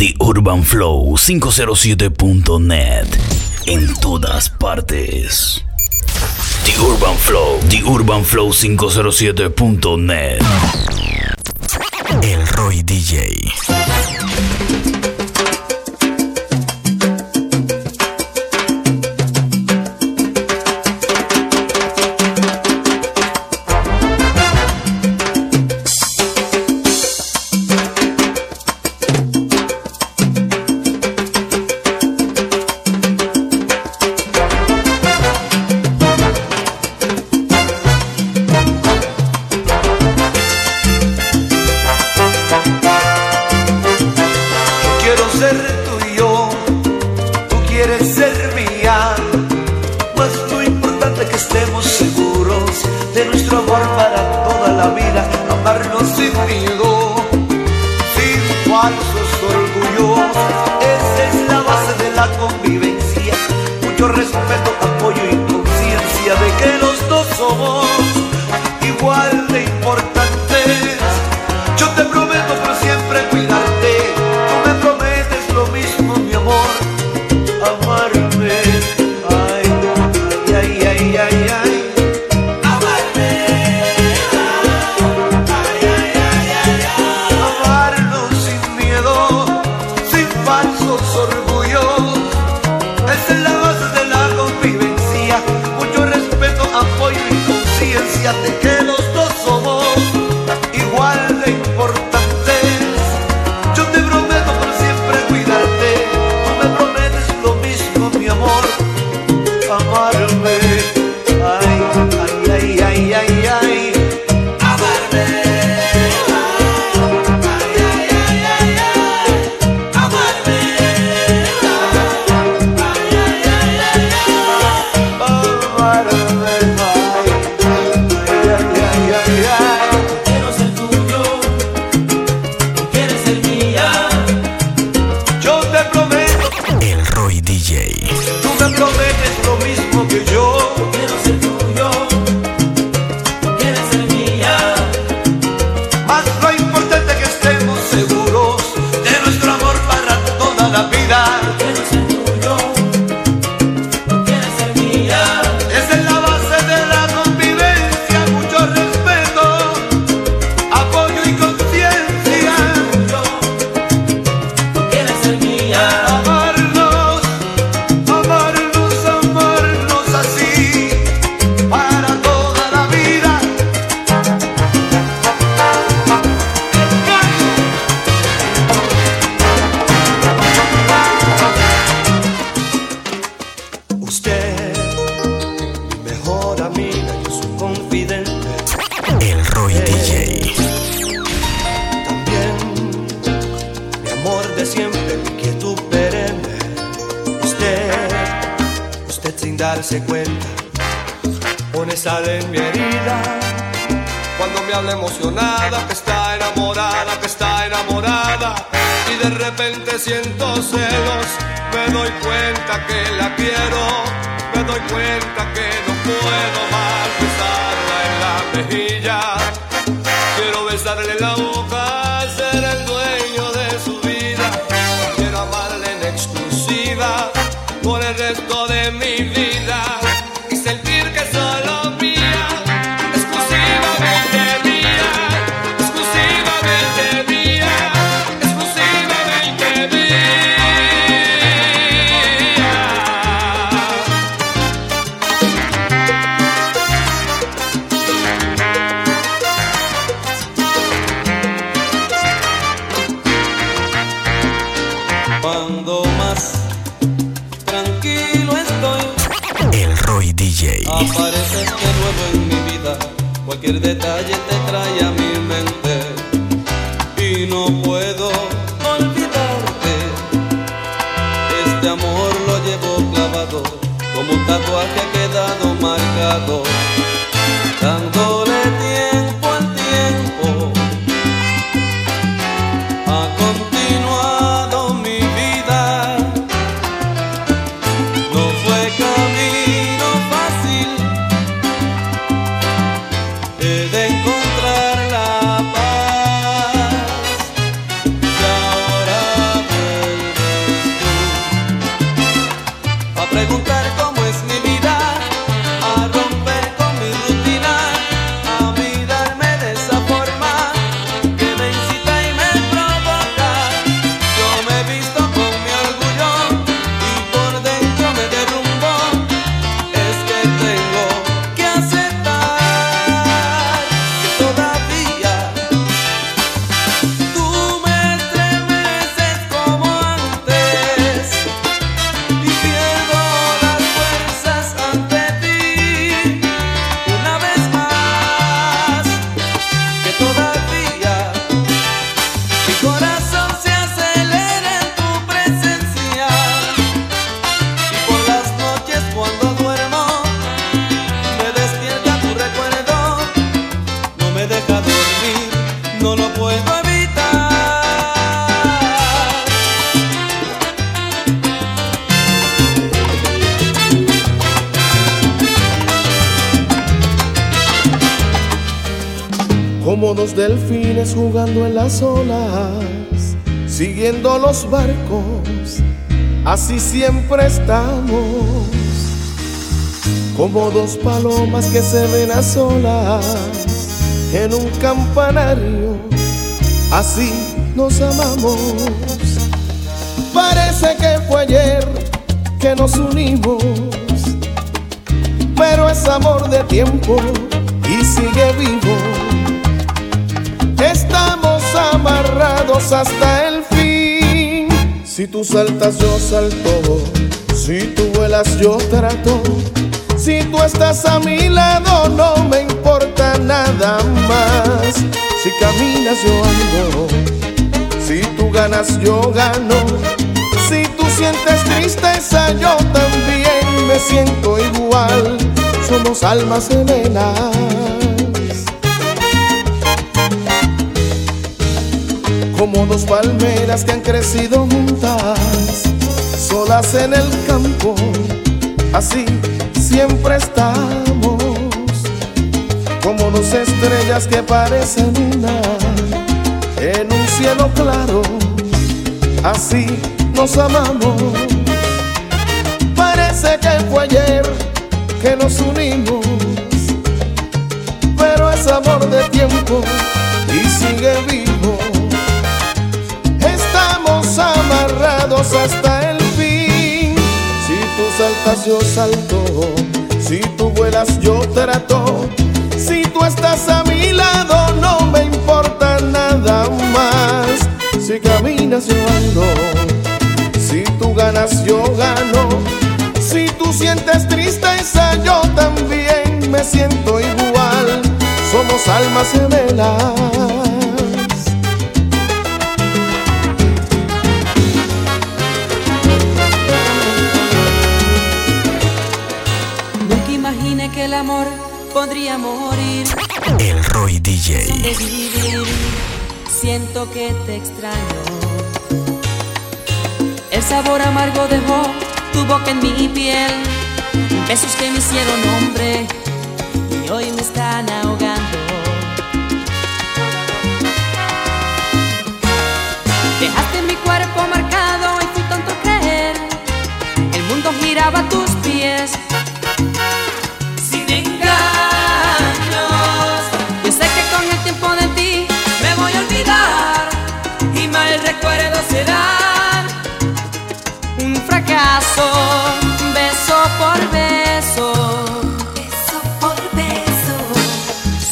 The Urban Flow 507.net. En todas partes. The Urban Flow. The Urban Flow 507.net. El Roy DJ. gente siente barcos, así siempre estamos, como dos palomas que se ven a solas en un campanario, así nos amamos. Parece que fue ayer que nos unimos, pero es amor de tiempo y sigue vivo. Estamos amarrados hasta el fin. Si tú saltas, yo salto. Si tú vuelas, yo trato. Si tú estás a mi lado, no me importa nada más. Si caminas, yo ando. Si tú ganas, yo gano. Si tú sientes tristeza, yo también me siento igual. Somos almas gemelas. Como dos palmeras que han crecido juntas, solas en el campo. Así siempre estamos. Como dos estrellas que parecen una en un cielo claro. Así nos amamos. Parece que fue ayer que nos unimos, pero es amor de tiempo y sigue vivo. Hasta el fin. Si tú saltas, yo salto. Si tú vuelas, yo trato. Si tú estás a mi lado, no me importa nada más. Si caminas, yo ando. Si tú ganas, yo gano. Si tú sientes tristeza, yo también me siento igual. Somos almas gemelas. Amor podría morir. El Roy DJ. de vivir. Siento que te extraño. El sabor amargo dejó tu boca en mi piel. Besos que me hicieron hombre y hoy me están ahogando. Dejaste mi cuerpo marcado y fui tonto a creer. El mundo giraba tus un fracaso, beso por beso, Beso por beso,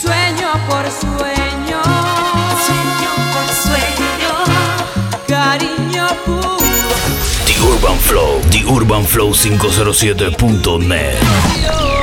sueño por sueño, sueño por sueño, cariño puro. The Urban Flow. The Urban Flow 507.net.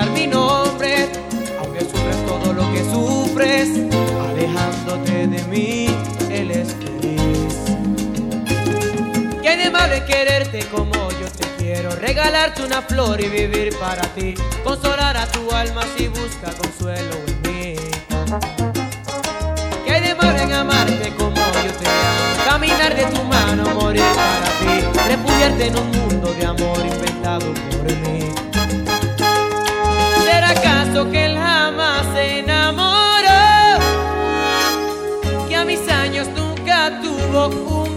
mencionar mi nombre Aunque sufres todo lo que sufres Alejándote de mí, él es feliz ¿Qué hay de malo en quererte como yo te quiero? Regalarte una flor y vivir para ti Consolar a tu alma si busca consuelo en mí ¿Qué hay de malo en amarte como yo te amo? Caminar de tu mano, morir para ti Refugiarte en un mundo de amor inventado Oh.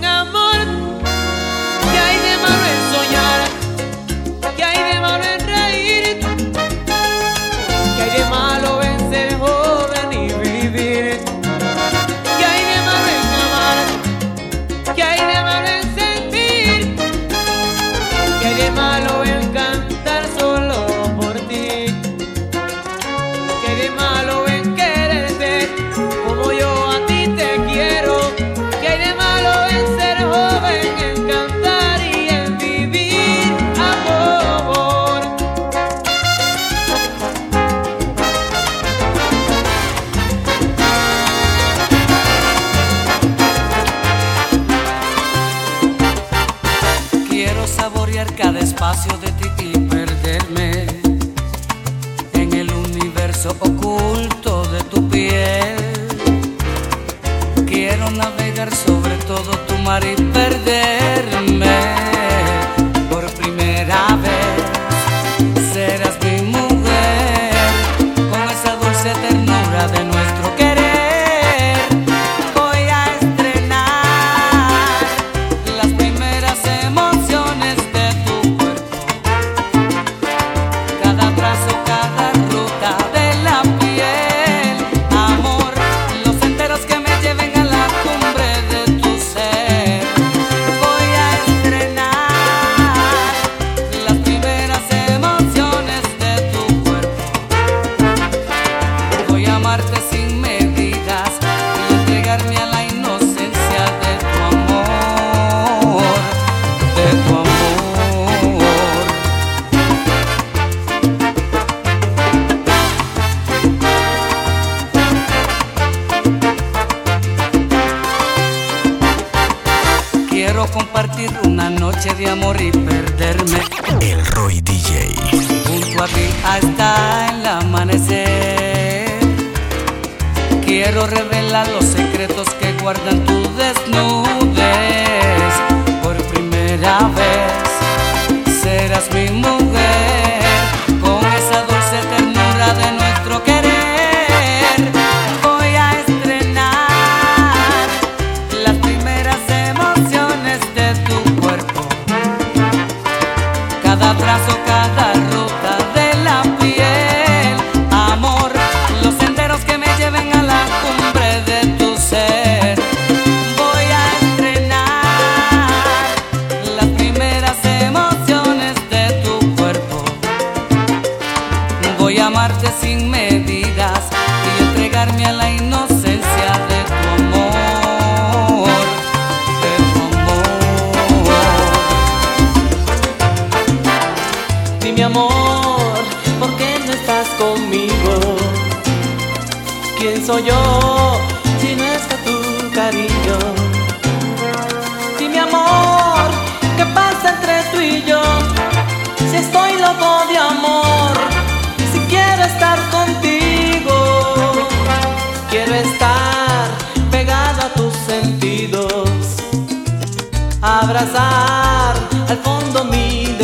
Abrazar al fondo mi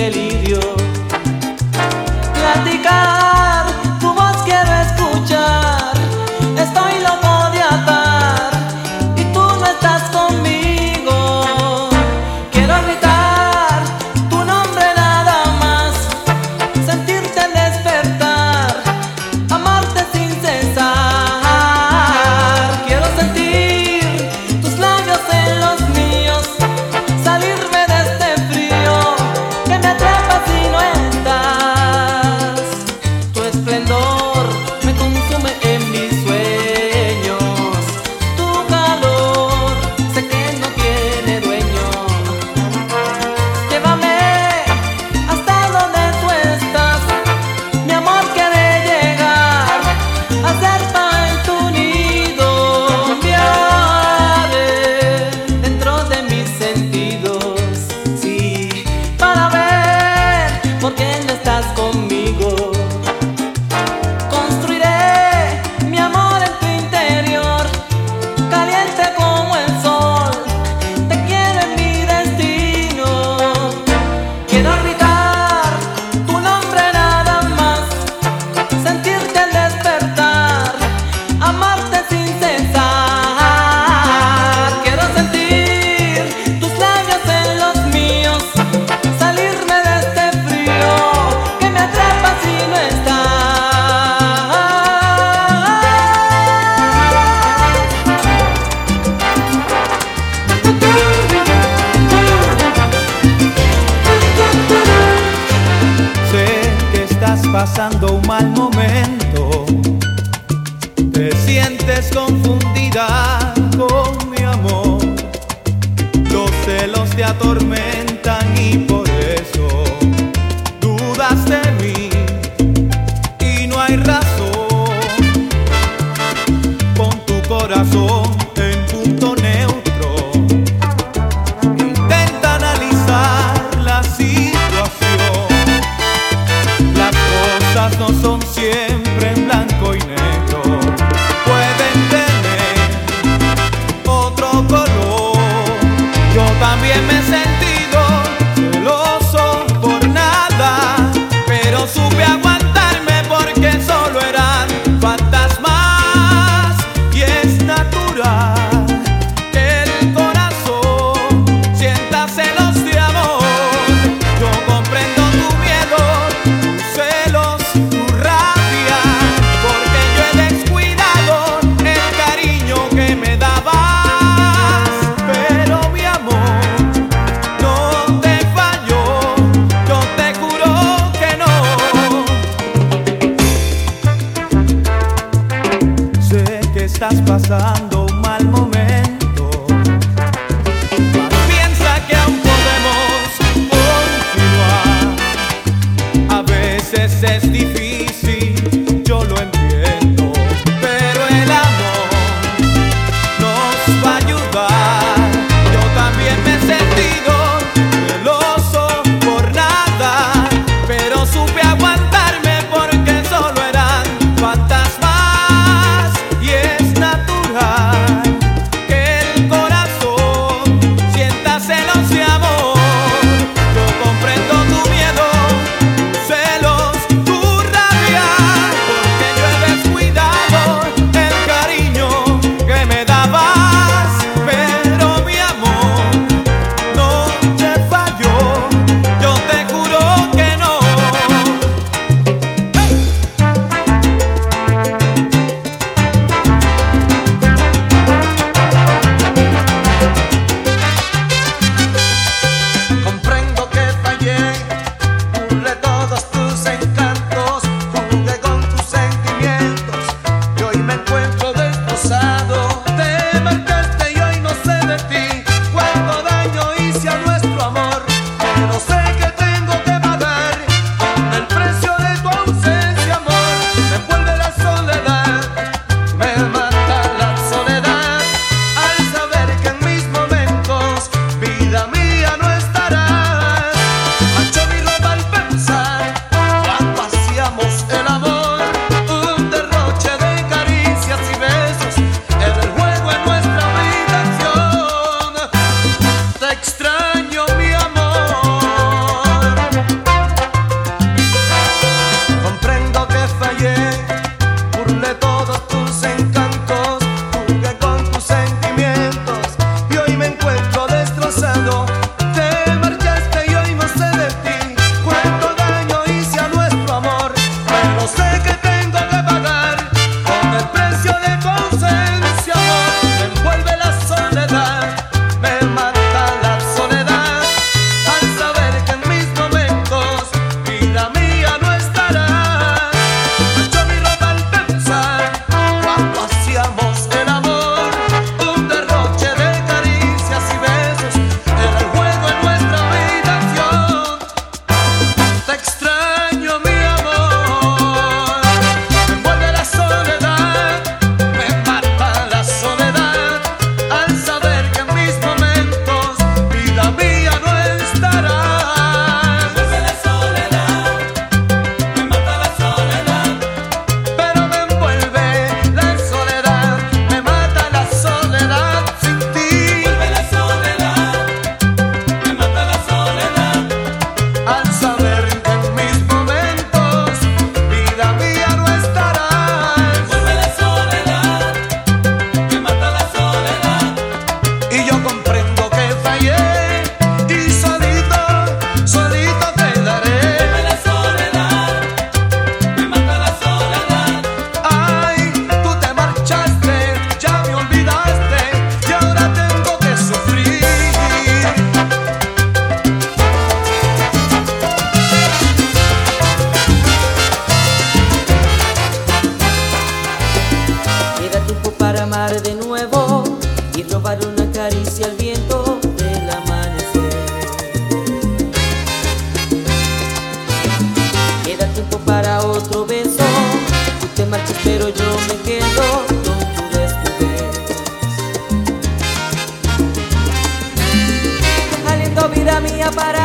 para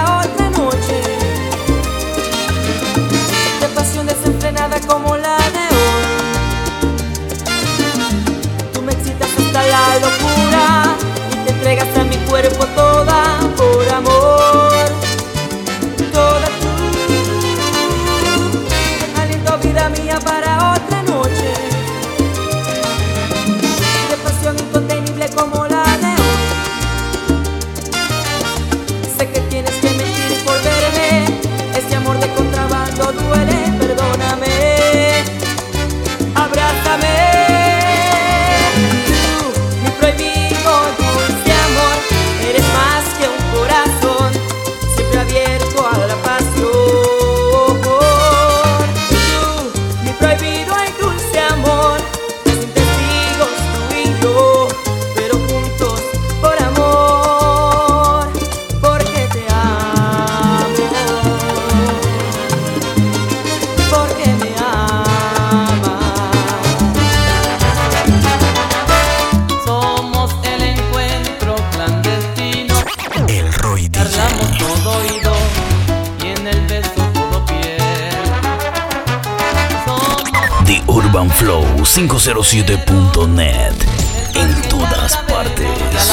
urbanflow507.net. En todas partes.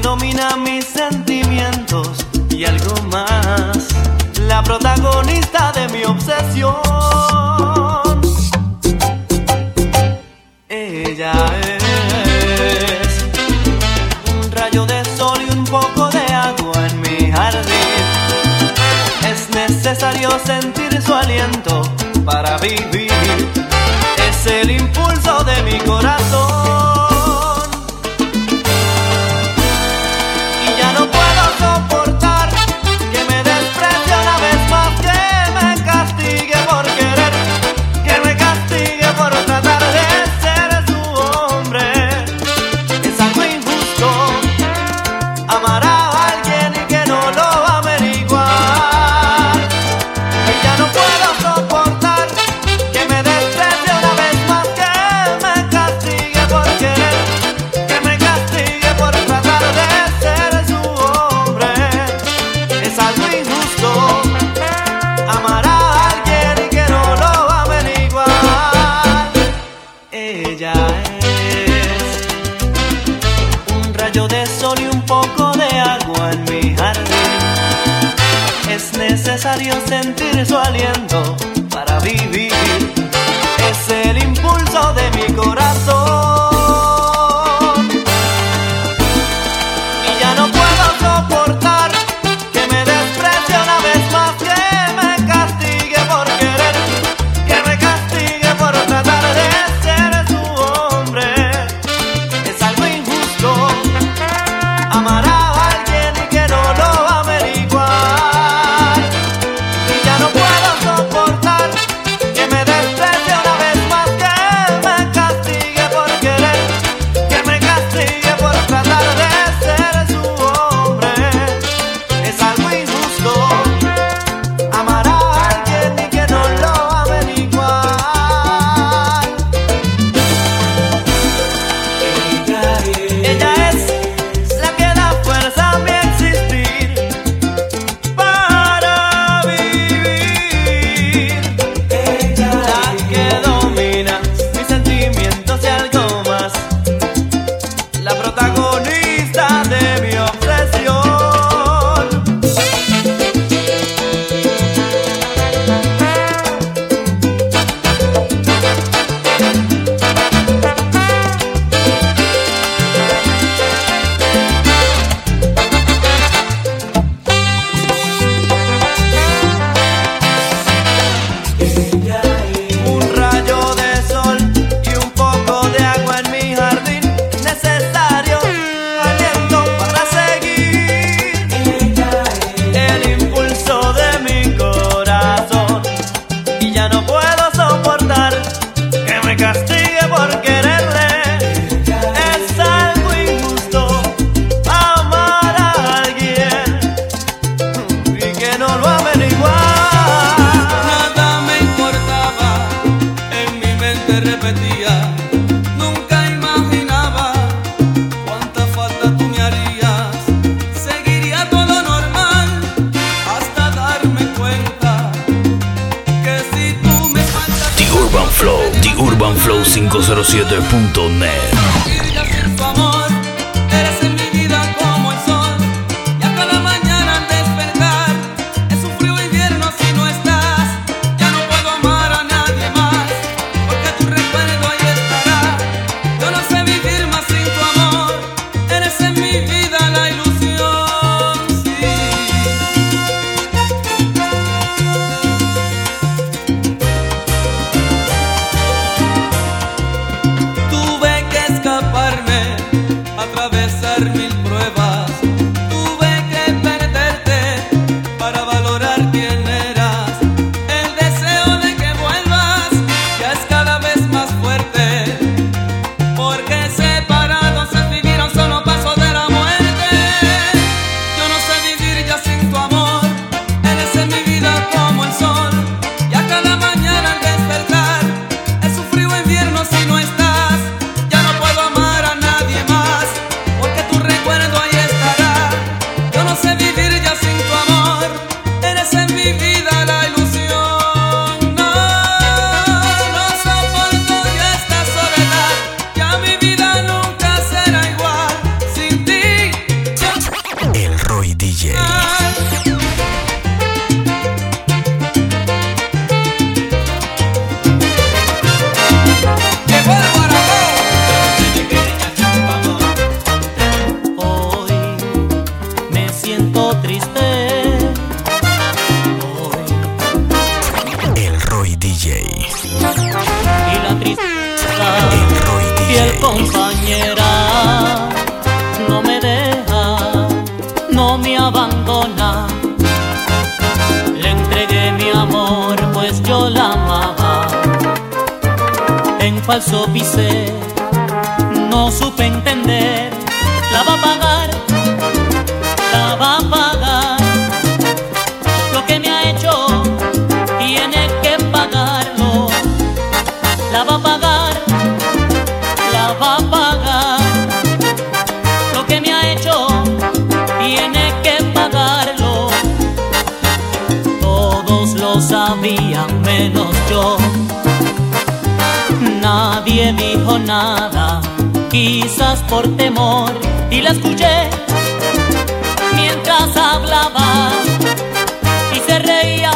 domina mis sentimientos y algo más, la protagonista de mi obsesión. Ella es un rayo de sol y un poco de agua en mi jardín. Es necesario sentir su aliento para vivir. Es el impulso de mi corazón. diario sentir su aliento para vivir. Es el impulso de mi corazón. compañera no me deja, no me abandona. Le entregué mi amor, pues yo la amaba. En falso pisé, no supe entender, la va a pagar yo. Nadie dijo nada, quizás por temor, y la escuché mientras hablaba y se reía.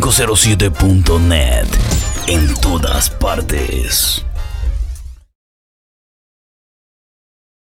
507.net. En todas partes.